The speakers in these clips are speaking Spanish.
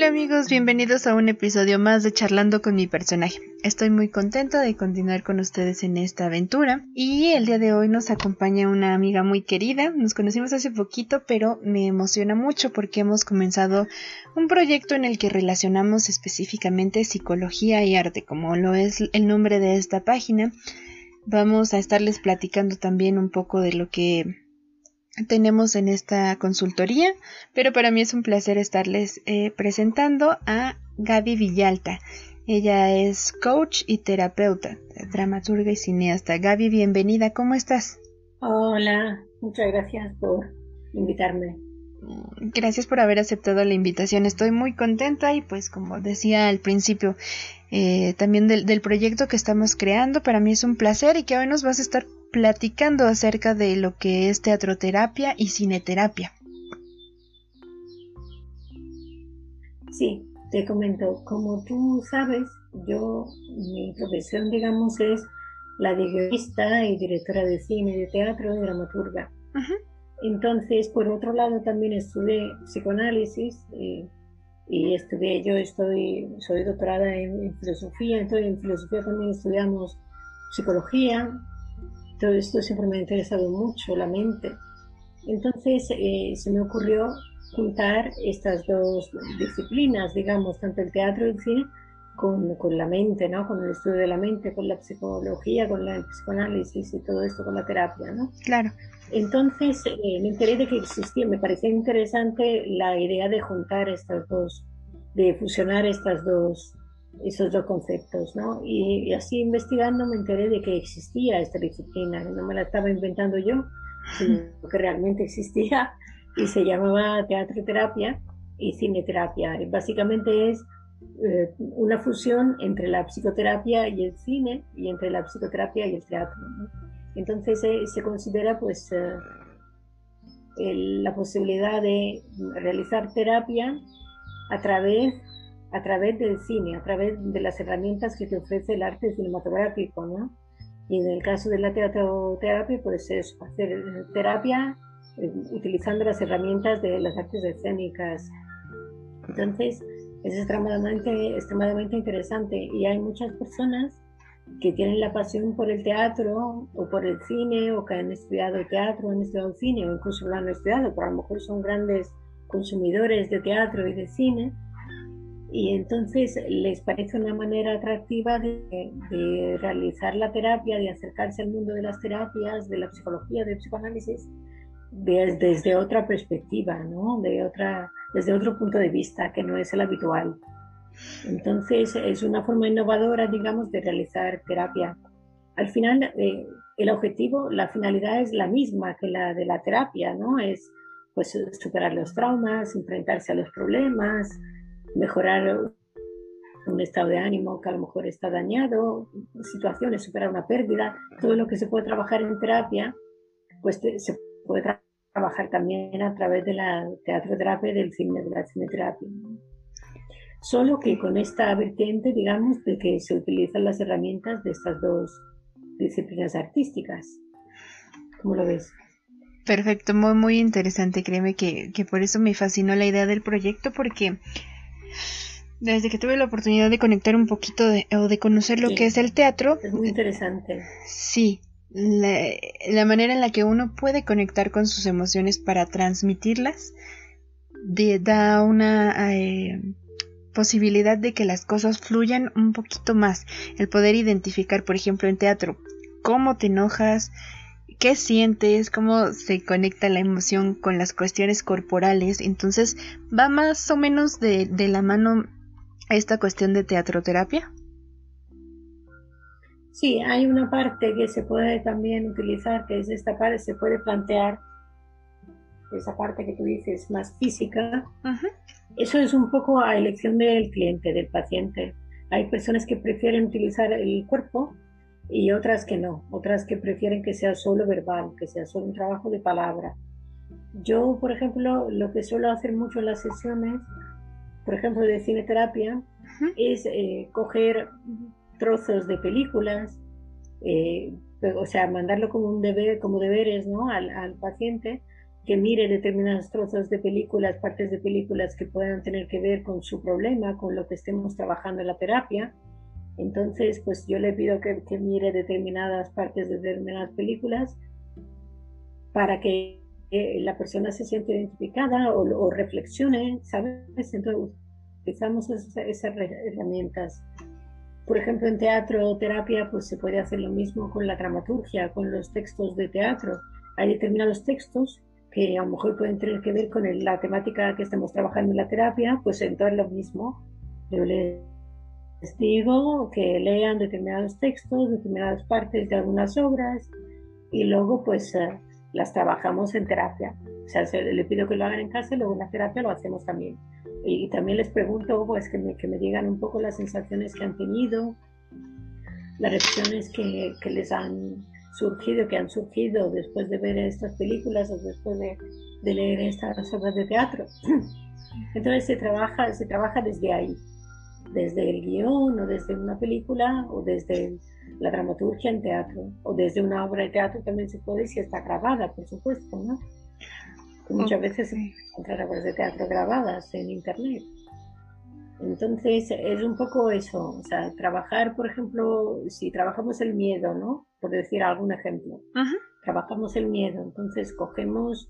Hola amigos, bienvenidos a un episodio más de Charlando con mi personaje. Estoy muy contenta de continuar con ustedes en esta aventura y el día de hoy nos acompaña una amiga muy querida. Nos conocimos hace poquito, pero me emociona mucho porque hemos comenzado un proyecto en el que relacionamos específicamente psicología y arte, como lo es el nombre de esta página. Vamos a estarles platicando también un poco de lo que tenemos en esta consultoría, pero para mí es un placer estarles eh, presentando a Gaby Villalta. Ella es coach y terapeuta, dramaturga y cineasta. Gaby, bienvenida, ¿cómo estás? Hola, muchas gracias por invitarme. Gracias por haber aceptado la invitación. Estoy muy contenta y pues como decía al principio, eh, también del, del, proyecto que estamos creando. Para mí es un placer y que hoy nos vas a estar platicando acerca de lo que es teatroterapia y cineterapia. Sí, te comento, como tú sabes, yo, mi profesión, digamos, es la de guionista y directora de cine, de teatro, y dramaturga. Entonces, por otro lado, también estudié psicoanálisis eh, y estudié, yo estoy, soy doctorada en, filosofía, entonces en filosofía también estudiamos psicología, todo esto siempre me ha interesado mucho, la mente. Entonces eh, se me ocurrió juntar estas dos disciplinas, digamos, tanto el teatro y el cine, con, con, la mente, ¿no? Con el estudio de la mente, con la psicología, con el psicoanálisis y todo esto, con la terapia, ¿no? Claro. Entonces eh, me enteré de que existía, me parecía interesante la idea de juntar estas dos, de fusionar estas dos, esos dos conceptos, ¿no? Y, así investigando me enteré de que existía esta disciplina, no me la estaba inventando yo, sino que realmente existía y se llamaba teatro terapia y cineterapia. Y básicamente es eh, una fusión entre la psicoterapia y el cine y entre la psicoterapia y el teatro. ¿no? Entonces se considera pues eh, la posibilidad de realizar terapia a través, a través del cine, a través de las herramientas que te ofrece el arte cinematográfico, ¿no? Y en el caso de la teatroterapia, pues es hacer terapia eh, utilizando las herramientas de las artes escénicas. Entonces, es extremadamente, extremadamente interesante y hay muchas personas que tienen la pasión por el teatro o por el cine o que han estudiado teatro, han estudiado cine o incluso lo han estudiado, pero a lo mejor son grandes consumidores de teatro y de cine y entonces les parece una manera atractiva de, realizar la terapia, de acercarse al mundo de las terapias, de la psicología, del psicoanálisis, desde otra perspectiva, ¿no? de otra, desde otro punto de vista que no es el habitual. Entonces es una forma innovadora, digamos, de realizar terapia. Al final, eh, el objetivo, la finalidad es la misma que la de la terapia, ¿no? Es pues superar los traumas, enfrentarse a los problemas, mejorar un estado de ánimo que a lo mejor está dañado, situaciones, superar una pérdida, todo lo que se puede trabajar en terapia, pues se puede trabajar también a través de la teatroterapia y del cine, de la cineterapia solo que con esta vertiente, digamos, de que se utilizan las herramientas de estas dos disciplinas artísticas. ¿Cómo lo ves? Perfecto, muy, muy interesante. Créeme que, que por eso me fascinó la idea del proyecto, porque desde que tuve la oportunidad de conectar un poquito de, o de conocer lo que es el teatro. Es muy interesante. Sí, la, la, manera en la que uno puede conectar con sus emociones para transmitirlas de, da una eh, posibilidad de que las cosas fluyan un poquito más. El poder identificar, por ejemplo, en teatro, cómo te enojas, qué sientes, cómo se conecta la emoción con las cuestiones corporales. Entonces, va más o menos de, de la mano esta cuestión de teatroterapia. Sí, hay una parte que se puede también utilizar, que es esta parte, se puede plantear esa parte que tú dices más física, eso es un poco a elección del cliente, del paciente. Hay personas que prefieren utilizar el cuerpo y otras que no, otras que prefieren que sea solo verbal, que sea solo un trabajo de palabra. Yo, por ejemplo, lo que suelo hacer mucho en las sesiones, por ejemplo, de cineterapia, es eh, coger trozos de películas, eh, o sea, mandarlo como un deber, como deberes, ¿no? Al, al paciente que mire determinados trozos de películas, partes de películas que puedan tener que ver con su problema, con lo que estemos trabajando en la terapia. Entonces, pues yo le pido que, que mire determinadas partes de determinadas películas para que eh, la persona se siente identificada o, reflexione, ¿sabes? Entonces utilizamos esas, esas herramientas. Por ejemplo, en teatro o terapia, pues se puede hacer lo mismo con la dramaturgia, con los textos de teatro. Hay determinados textos que a lo mejor pueden tener que ver con la temática que estamos trabajando en la terapia, pues entonces lo mismo. Yo les digo que lean determinados textos, determinadas partes de algunas obras y luego pues eh, las trabajamos en terapia. O sea, le pido que lo hagan en casa y luego en la terapia lo hacemos también. Y, también les pregunto pues que me, que me digan un poco las sensaciones que han tenido, las reacciones que, que les han surgido, que han surgido después de ver estas películas o después de, de leer estas obras de teatro. Entonces se trabaja, se trabaja desde ahí, desde el guion o desde una película o desde la dramaturgia en teatro o desde una obra de teatro también se puede si está grabada, por supuesto, ¿no? Muchas veces se encuentran obras de teatro grabadas en internet. Entonces es un poco eso, o sea, trabajar, por ejemplo, si trabajamos el miedo, ¿no? Por decir algún ejemplo, trabajamos el miedo, entonces cogemos,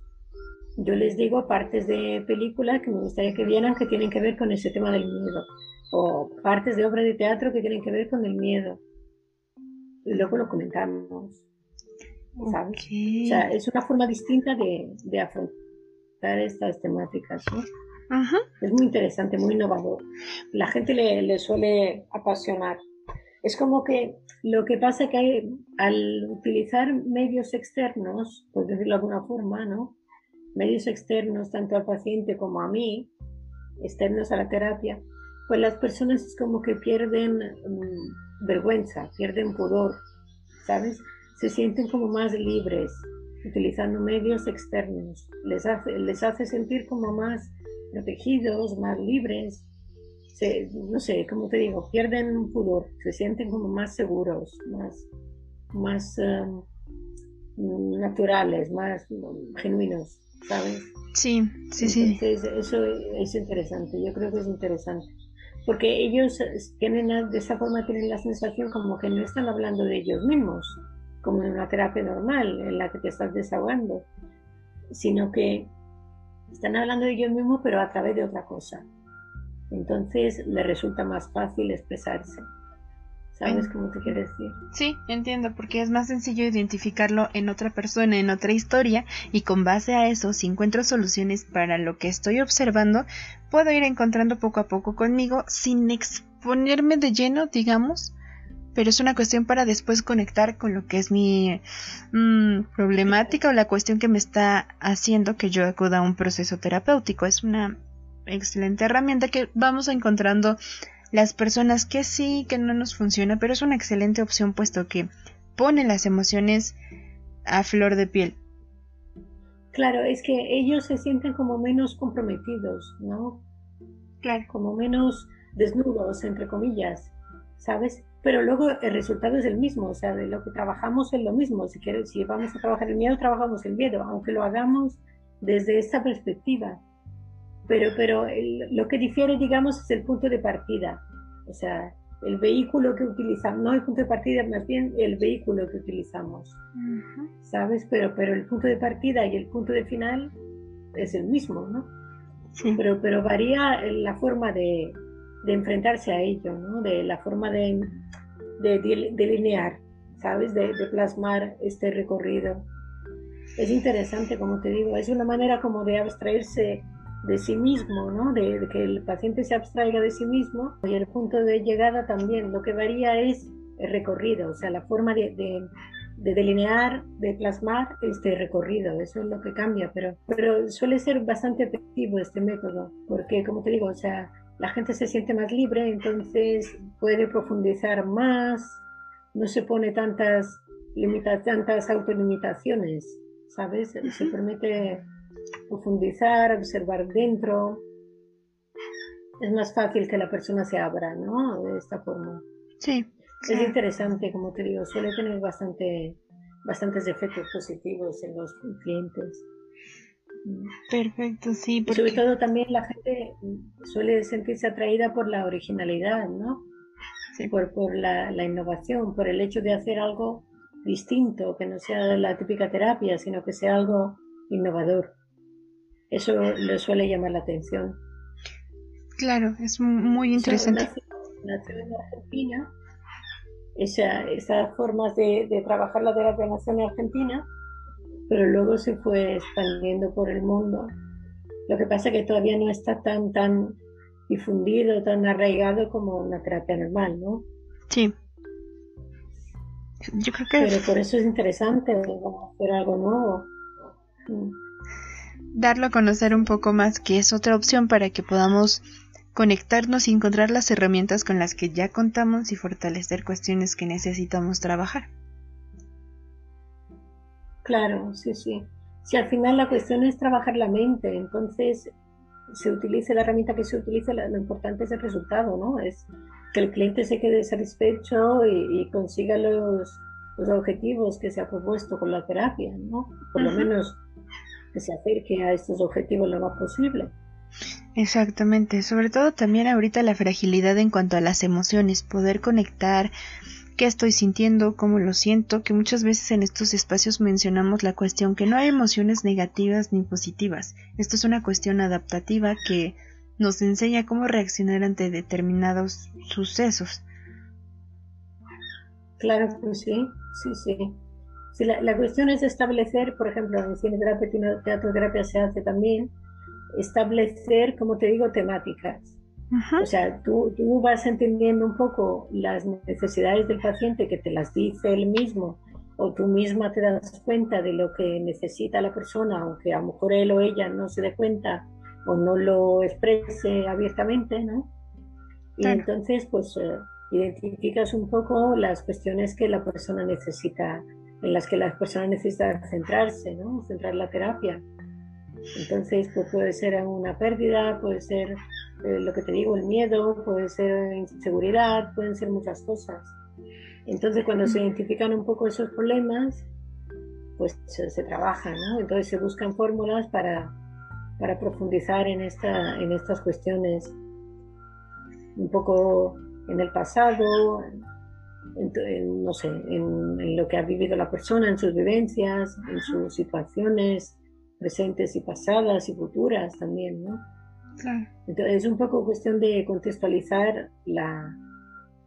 yo les digo partes de película que me gustaría que vieran que tienen que ver con ese tema del miedo, o partes de obra de teatro que tienen que ver con el miedo, y luego lo comentamos, ¿sabes? O sea, es una forma distinta de, de afrontar estas temáticas, ¿no? Es muy interesante, muy innovador. La gente le, suele apasionar. Es como que lo que pasa es que al utilizar medios externos, por decirlo de alguna forma, ¿no? Medios externos tanto al paciente como a mí, externos a la terapia, pues las personas es como que pierden mm, vergüenza, pierden pudor, ¿sabes? Se sienten como más libres utilizando medios externos. Les hace, les hace sentir como más protegidos, más libres, no sé, como te digo, pierden un pudor, se sienten como más seguros, más, más um, naturales, más genuinos, ¿sabes? Sí, sí, sí. Eso es interesante, yo creo que es interesante. Porque ellos tienen, de esa forma tienen la sensación como que no están hablando de ellos mismos, como en una terapia normal en la que te estás desahogando, sino que están hablando de ellos mismos, pero a través de otra cosa. Entonces le resulta más fácil expresarse. ¿Sabes cómo te quiero decir? Sí, entiendo, porque es más sencillo identificarlo en otra persona, en otra historia, y con base a eso, si encuentro soluciones para lo que estoy observando, puedo ir encontrando poco a poco conmigo sin exponerme de lleno, digamos, pero es una cuestión para después conectar con lo que es mi mm, problemática o la cuestión que me está haciendo que yo acuda a un proceso terapéutico. Es una excelente herramienta que vamos encontrando las personas que sí, que no nos funciona, pero es una excelente opción puesto que pone las emociones a flor de piel. Claro, es que ellos se sienten como menos comprometidos, ¿no? Claro. Como menos desnudos, entre comillas, ¿sabes? pero luego el resultado es el mismo, o sea, de lo que trabajamos es lo mismo. Si, quieres, si vamos a trabajar el miedo, trabajamos el miedo, aunque lo hagamos desde esta perspectiva. Pero, pero lo que difiere, digamos, es el punto de partida. O sea, el vehículo que utilizamos, no el punto de partida, más bien el vehículo que utilizamos. ¿Sabes? Pero, pero el punto de partida y el punto de final es el mismo, ¿no? Sí. Pero, pero varía la forma de, de enfrentarse a ello, ¿no? De la forma de, de delinear, ¿sabes? De, plasmar este recorrido. Es interesante, como te digo, es una manera como de abstraerse de sí mismo, ¿no? De, que el paciente se abstraiga de sí mismo y el punto de llegada también. Lo que varía es el recorrido, o sea, la forma de, de, delinear, de plasmar este recorrido, eso es lo que cambia, pero, pero suele ser bastante efectivo este método, porque como te digo, o sea, la gente se siente más libre, entonces puede profundizar más, no se pone tantas, limita, tantas autolimitaciones, ¿sabes? Se permite profundizar, observar dentro. Es más fácil que la persona se abra, ¿no? De esta forma. Sí. Es interesante, como te digo, suele tener bastante, bastantes efectos positivos en los clientes. Perfecto, sí. Porque... sobre todo también la gente suele sentirse atraída por la originalidad, ¿no? Sí. Por, por la, la, innovación, por el hecho de hacer algo distinto, que no sea la típica terapia, sino que sea algo innovador. Eso le suele llamar la atención. Claro, es muy interesante. nació, en Argentina, esa, esas formas de, de, trabajar la terapia nació en Argentina, pero luego se fue expandiendo por el mundo. Lo que pasa es que todavía no está tan, tan difundido, tan arraigado como una terapia normal, ¿no? Sí. Yo creo que... Pero por eso es interesante hacer algo nuevo. Darlo a conocer un poco más, que es otra opción para que podamos conectarnos y encontrar las herramientas con las que ya contamos y fortalecer cuestiones que necesitamos trabajar. Claro, sí, sí. Si al final la cuestión es trabajar la mente, entonces se utilice la herramienta que se utilice, lo importante es el resultado, ¿no? Es que el cliente se quede satisfecho y, consiga los, los, objetivos que se ha propuesto con la terapia, ¿no? Por lo menos que se acerque a estos objetivos lo más posible. Exactamente, sobre todo también ahorita la fragilidad en cuanto a las emociones, poder conectar qué estoy sintiendo, cómo lo siento, que muchas veces en estos espacios mencionamos la cuestión que no hay emociones negativas ni positivas. Esto es una cuestión adaptativa que nos enseña cómo reaccionar ante determinados sucesos. Claro que sí, sí, sí. La, cuestión es establecer, por ejemplo, en cine terapia, teatro terapia se hace también, establecer, como te digo, temáticas. O sea, tú, tú vas entendiendo un poco las necesidades del paciente que te las dice él mismo o tú misma te das cuenta de lo que necesita la persona, aunque a lo mejor él o ella no se dé cuenta o no lo exprese abiertamente, ¿no? Y entonces, pues, eh, identificas un poco las cuestiones que la persona necesita, en las que la persona necesita centrarse, ¿no? Centrar la terapia. Entonces, pues puede ser una pérdida, puede ser eh, lo que te digo, el miedo, puede ser inseguridad, pueden ser muchas cosas. Entonces, cuando se identifican un poco esos problemas, pues se, se trabaja, ¿no? Entonces se buscan fórmulas para, para profundizar en, esta, en estas cuestiones un poco en el pasado, en, no sé, en, lo que ha vivido la persona, en sus vivencias, en sus situaciones presentes y pasadas y futuras también, ¿no? Entonces es un poco cuestión de contextualizar la,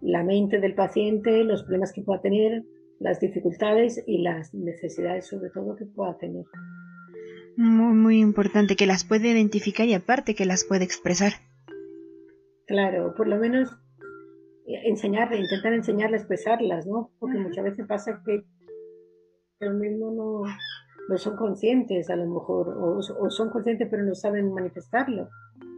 la mente del paciente, los problemas que pueda tener, las dificultades y las necesidades sobre todo que pueda tener. Muy, muy importante, que las puede identificar y aparte que las puede expresar. Claro, por lo menos enseñarle, intentar enseñarle a expresarlas, ¿no? Porque muchas veces pasa que ellos mismos no, no son conscientes a lo mejor, o, o, son conscientes pero no saben manifestarlo.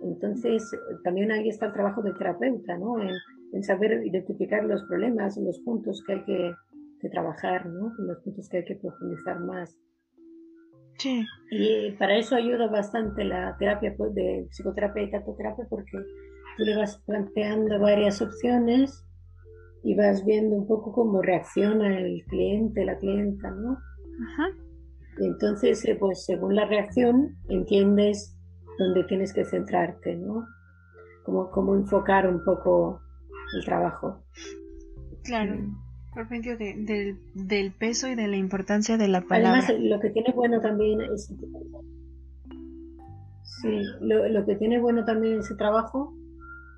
Entonces, también ahí está el trabajo del terapeuta, ¿no? En, en saber identificar los problemas, los puntos que hay que, que trabajar, ¿no? Los puntos que hay que profundizar más. Sí. Y para eso ayuda bastante la terapia pues, de psicoterapia y catoterapia porque tú le vas planteando varias opciones y vas viendo un poco cómo reacciona el cliente, la clienta, ¿no? Ajá. Y entonces, eh, pues según la reacción, entiendes dónde tienes que centrarte, ¿no? Cómo, cómo enfocar un poco el trabajo. Claro. Por medio de, del peso y de la importancia de la palabra. Además, lo que tiene bueno también es... Sí, lo, lo que tiene bueno también ese trabajo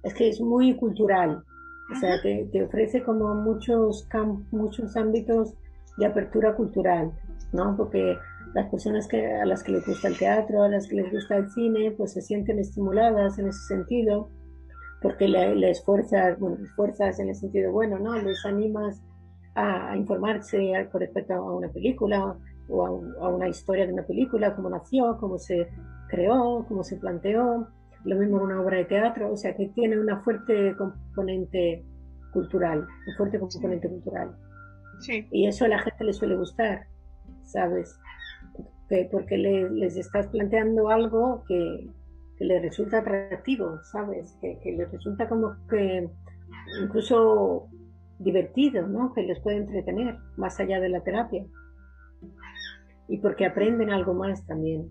es que es muy cultural. O sea, te, te ofrece como muchos, muchos ámbitos de apertura cultural, ¿no? Porque las personas que, a las que les gusta el teatro, a las que les gusta el cine, pues se sienten estimuladas en ese sentido, porque les fuerzas, bueno, les fuerzas en el sentido bueno, ¿no? Les animas a, informarse con respecto a una película o a, una historia de una película, cómo nació, cómo se creó, cómo se planteó, lo mismo en una obra de teatro, o sea que tiene una fuerte componente cultural, un fuerte componente cultural. Sí. Y eso a la gente le suele gustar, ¿sabes? Porque les estás planteando algo que, que les resulta atractivo, ¿sabes? Que, que les resulta como que incluso divertido, ¿no? Que les puede entretener más allá de la terapia. Y porque aprenden algo más también,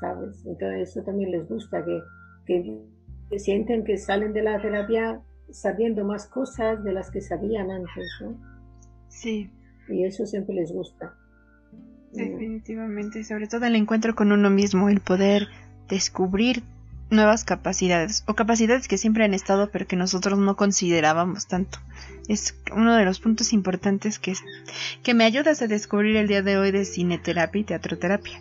¿sabes? Entonces eso también les gusta, que, que sienten que salen de la terapia sabiendo más cosas de las que sabían antes, ¿no? Sí. Y eso siempre les gusta. Definitivamente, sobre todo el encuentro con uno mismo, el poder descubrir nuevas capacidades o capacidades que siempre han estado pero que nosotros no considerábamos tanto. Es uno de los puntos importantes que, que me ayudas a descubrir el día de hoy de cineterapia y teatroterapia.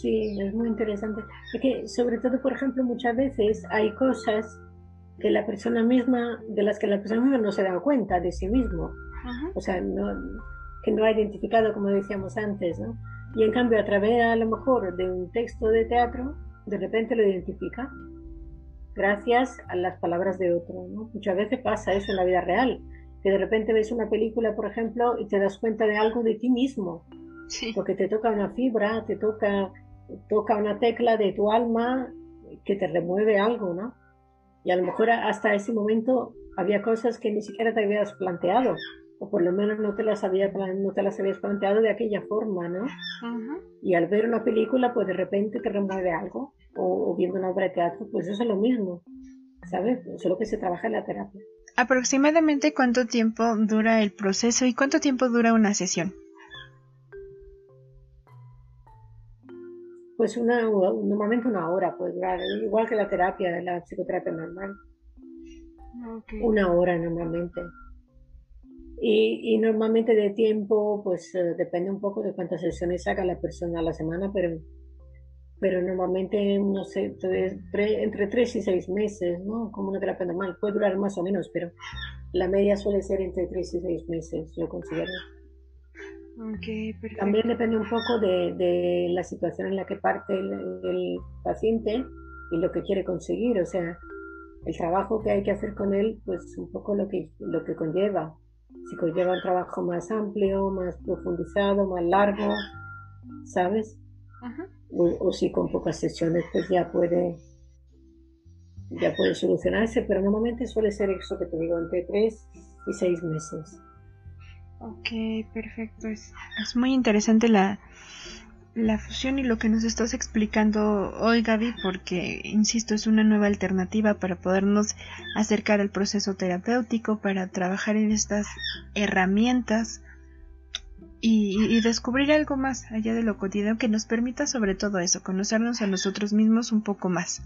Sí, es muy interesante. Es que sobre todo, por ejemplo, muchas veces hay cosas que la persona misma, de las que la persona misma no se da cuenta de sí mismo. O sea, que no ha identificado, como decíamos antes, ¿no? Y en cambio, a través a lo mejor de un texto de teatro, de repente lo identifica gracias a las palabras de otro. Muchas veces pasa eso en la vida real, que de repente ves una película, por ejemplo, y te das cuenta de algo de ti mismo, porque te toca una fibra, te toca, toca una tecla de tu alma que te remueve algo, ¿no? Y a lo mejor hasta ese momento había cosas que ni siquiera te habías planteado o por lo menos no te las, había, no te las habías planteado de aquella forma, ¿no? Y al ver una película, pues de repente te remueve algo, o, viendo una obra de teatro, pues eso es lo mismo, ¿sabes? Eso es lo que se trabaja en la terapia. ¿Aproximadamente cuánto tiempo dura el proceso y cuánto tiempo dura una sesión? Pues una, normalmente una hora, pues igual que la terapia, la psicoterapia normal. Una hora normalmente. Y, normalmente de tiempo, pues eh, depende un poco de cuántas sesiones haga la persona a la semana, pero, pero normalmente, no sé, entre tres y seis meses, ¿no? Como una terapia normal. Puede durar más o menos, pero la media suele ser entre tres y seis meses, yo considero. También depende un poco de, de, la situación en la que parte el, el paciente y lo que quiere conseguir, o sea, el trabajo que hay que hacer con él, pues un poco lo que, lo que conlleva si conlleva un trabajo más amplio, más profundizado, más largo, ¿sabes? O, si con pocas sesiones pues ya puede ya puede solucionarse, pero normalmente suele ser eso que te digo, entre tres y seis meses. Ok, perfecto. Es, es muy interesante la, la fusión y lo que nos estás explicando hoy, Gaby, porque, insisto, es una nueva alternativa para podernos acercar al proceso terapéutico, para trabajar en estas herramientas y, descubrir algo más allá de lo cotidiano que nos permita sobre todo eso, conocernos a nosotros mismos un poco más.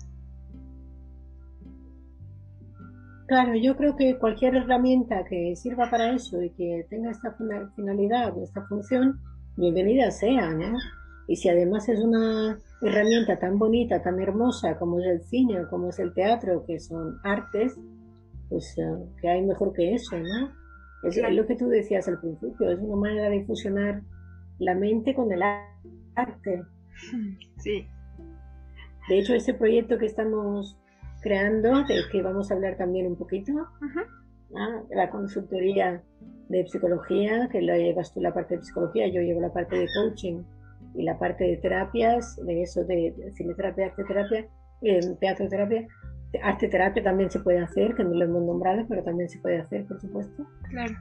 Claro, yo creo que cualquier herramienta que sirva para eso y que tenga esta finalidad o esta función, bienvenida sea, ¿no? Y si además es una herramienta tan bonita, tan hermosa como es el cine o como es el teatro, que son artes, pues eh, que hay mejor que eso, ¿no? Es lo que tú decías al principio, es una manera de fusionar la mente con el arte. Sí. De hecho, ese proyecto que estamos creando, de que vamos a hablar también un poquito, la consultoría de psicología, que lo llevas tú la parte de psicología, yo llevo la parte de coaching y la parte de terapias, de eso de, cineterapia, arte terapia, eh, teatro terapia, arte terapia también se puede hacer, que no lo hemos nombrado, pero también se puede hacer, por supuesto. Claro.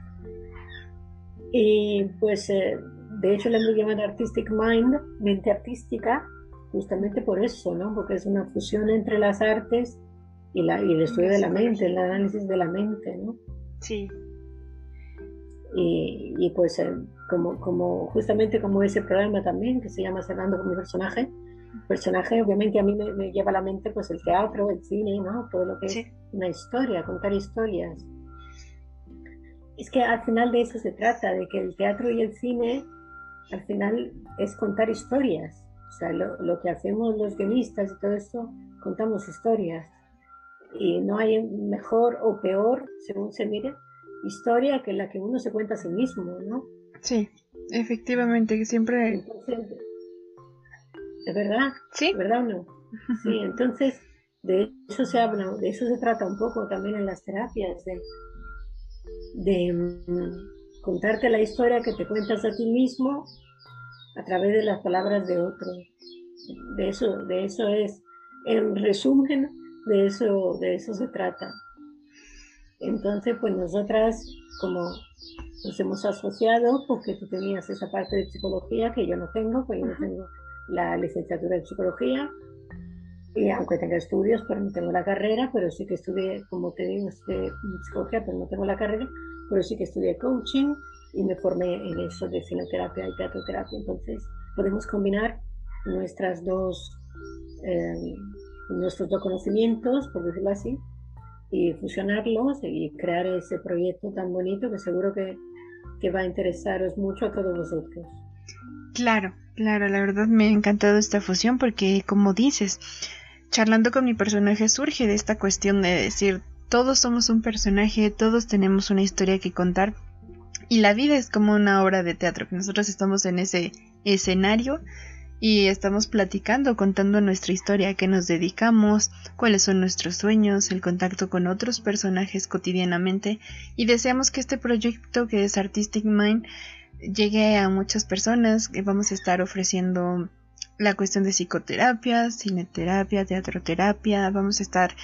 Y pues, eh, de hecho, le hemos llamado Artistic Mind, mente artística, justamente por eso, ¿no? Porque es una fusión entre las artes y, la, y el estudio de la mente, el análisis de la mente, ¿no? Sí. Y, y pues eh, como, como justamente como ese programa también que se llama Cerrando con mi personaje, personaje obviamente a mí me, lleva a la mente pues el teatro, el cine, ¿no? Todo lo que es una historia, contar historias. Es que al final de eso se trata, de que el teatro y el cine al final es contar historias. O sea, lo, lo que hacemos los guionistas y todo esto, contamos historias. Y no hay mejor o peor, según se mire, historia que la que uno se cuenta a sí mismo, ¿no? Sí, efectivamente, siempre... Entonces, ¿Es verdad? Sí. ¿Verdad o no? Sí, entonces de eso se habla, de eso se trata un poco también en las terapias, de, de mm, contarte la historia que te cuentas a ti mismo a través de las palabras de otro. De eso, de eso es, en resumen, de eso, de eso se trata. Entonces, pues nosotras, como nos hemos asociado porque tú tenías esa parte de psicología que yo no tengo, porque yo no tengo la licenciatura en psicología, y aunque tenga estudios, pero no tengo la carrera, pero sí que estudié, como te digo, estudié psicología, pero no tengo la carrera, pero sí que estudié coaching y me formé en eso de sinoterapia y teatroterapia. Entonces, podemos combinar nuestras dos, eh, nuestros dos conocimientos, por decirlo así, y fusionarlos y crear ese proyecto tan bonito que seguro que, que va a interesaros mucho a todos vosotros. Claro, claro, la verdad me ha encantado esta fusión porque como dices, charlando con mi personaje surge de esta cuestión de decir, todos somos un personaje, todos tenemos una historia que contar y la vida es como una obra de teatro, que nosotros estamos en ese escenario y estamos platicando, contando nuestra historia, a qué nos dedicamos, cuáles son nuestros sueños, el contacto con otros personajes cotidianamente y deseamos que este proyecto que es Artistic Mind llegue a muchas personas, que vamos a estar ofreciendo la cuestión de psicoterapia, cineterapia, teatroterapia, vamos a estar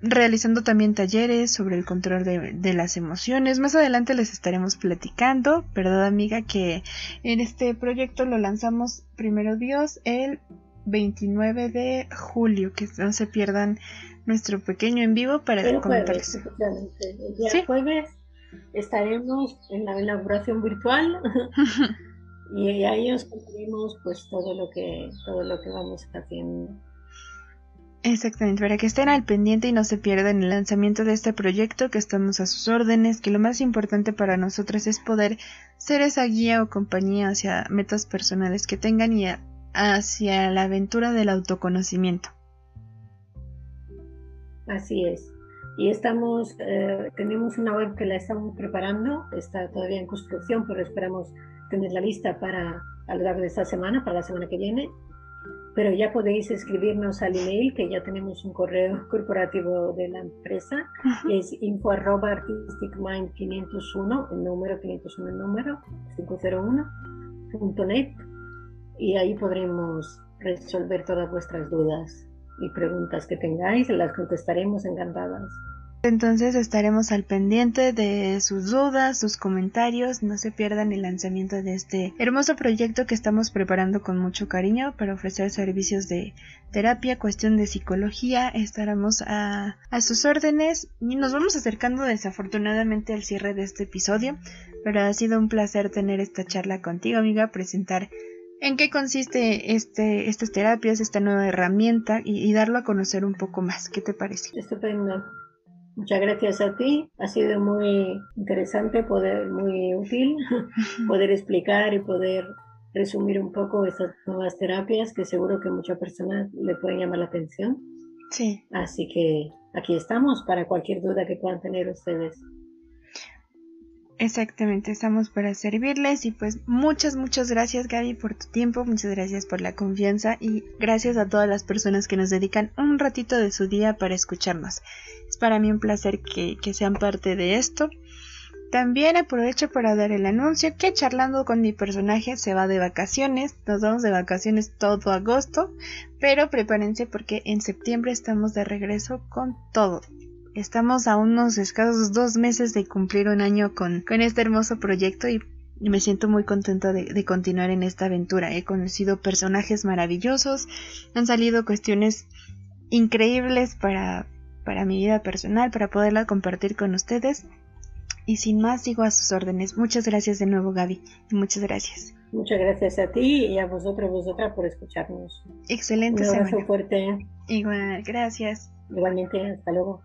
realizando también talleres sobre el control de, las emociones. Más adelante les estaremos platicando, ¿verdad amiga? Que en este proyecto lo lanzamos primero Dios el 29 de julio, que no se pierdan nuestro pequeño en vivo para el Jueves, el día jueves estaremos en la inauguración virtual y ahí os contaremos pues todo lo que todo lo que vamos haciendo. Exactamente, para que estén al pendiente y no se pierdan el lanzamiento de este proyecto, que estamos a sus órdenes, que lo más importante para nosotros es poder ser esa guía o compañía hacia metas personales que tengan y hacia la aventura del autoconocimiento. Así es. Y estamos, eh, tenemos una web que la estamos preparando, está todavía en construcción, pero esperamos tenerla lista para a de esta semana, para la semana que viene pero ya podéis escribirnos al email, que ya tenemos un correo corporativo de la empresa, es info arroba artisticmind 501, el número 501, el número 501.net, y ahí podremos resolver todas vuestras dudas y preguntas que tengáis, las contestaremos encantadas. Entonces estaremos al pendiente de sus dudas, sus comentarios, no se pierdan el lanzamiento de este hermoso proyecto que estamos preparando con mucho cariño para ofrecer servicios de terapia, cuestión de psicología, estaremos a, a sus órdenes y nos vamos acercando desafortunadamente al cierre de este episodio, pero ha sido un placer tener esta charla contigo amiga, presentar en qué consiste este, estas terapias, esta nueva herramienta y, y darlo a conocer un poco más. ¿Qué te parece? Estupendo. Muchas gracias a ti. Ha sido muy interesante, poder, muy útil poder explicar y poder resumir un poco estas nuevas terapias que seguro que muchas personas le pueden llamar la atención. Sí. Así que aquí estamos para cualquier duda que puedan tener ustedes. Exactamente, estamos para servirles y pues muchas, muchas gracias Gaby por tu tiempo, muchas gracias por la confianza y gracias a todas las personas que nos dedican un ratito de su día para escucharnos. Es para mí un placer que, que sean parte de esto. También aprovecho para dar el anuncio que charlando con mi personaje se va de vacaciones, nos vamos de vacaciones todo agosto, pero prepárense porque en septiembre estamos de regreso con todo. Estamos a unos escasos dos meses de cumplir un año con, con este hermoso proyecto y me siento muy contenta de, de, continuar en esta aventura. He conocido personajes maravillosos, han salido cuestiones increíbles para, para mi vida personal, para poderla compartir con ustedes. Y sin más, sigo a sus órdenes. Muchas gracias de nuevo, Gaby. Muchas gracias. Muchas gracias a ti y a vosotros, vosotras, por escucharnos. Excelente Un abrazo fuerte. Igual, gracias. Igualmente, hasta luego.